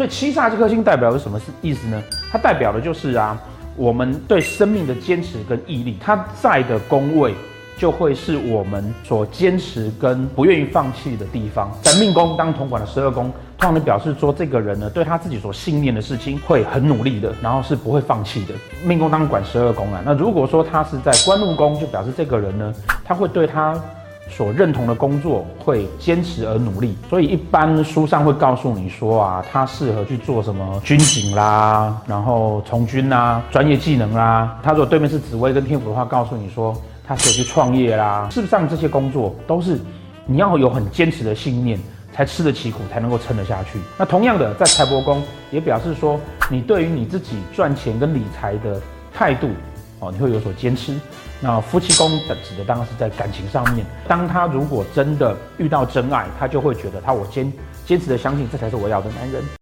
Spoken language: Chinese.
所以七煞这颗星代表的是什么意思呢？它代表的就是啊，我们对生命的坚持跟毅力。它在的宫位就会是我们所坚持跟不愿意放弃的地方。在命宫当统管的十二宫，通常的表示说这个人呢，对他自己所信念的事情会很努力的，然后是不会放弃的。命宫当管十二宫啊，那如果说他是在官禄宫，就表示这个人呢，他会对他。所认同的工作会坚持而努力，所以一般书上会告诉你说啊，他适合去做什么军警啦，然后从军啦，专业技能啦。他如果对面是紫薇跟天府的话，告诉你说他适合去创业啦。事实上，这些工作都是你要有很坚持的信念，才吃得起苦，才能够撑得下去。那同样的，在财帛宫也表示说，你对于你自己赚钱跟理财的态度。哦，你会有所坚持。那夫妻宫的指的当然是在感情上面。当他如果真的遇到真爱，他就会觉得他我坚坚持的相信这才是我要的男人。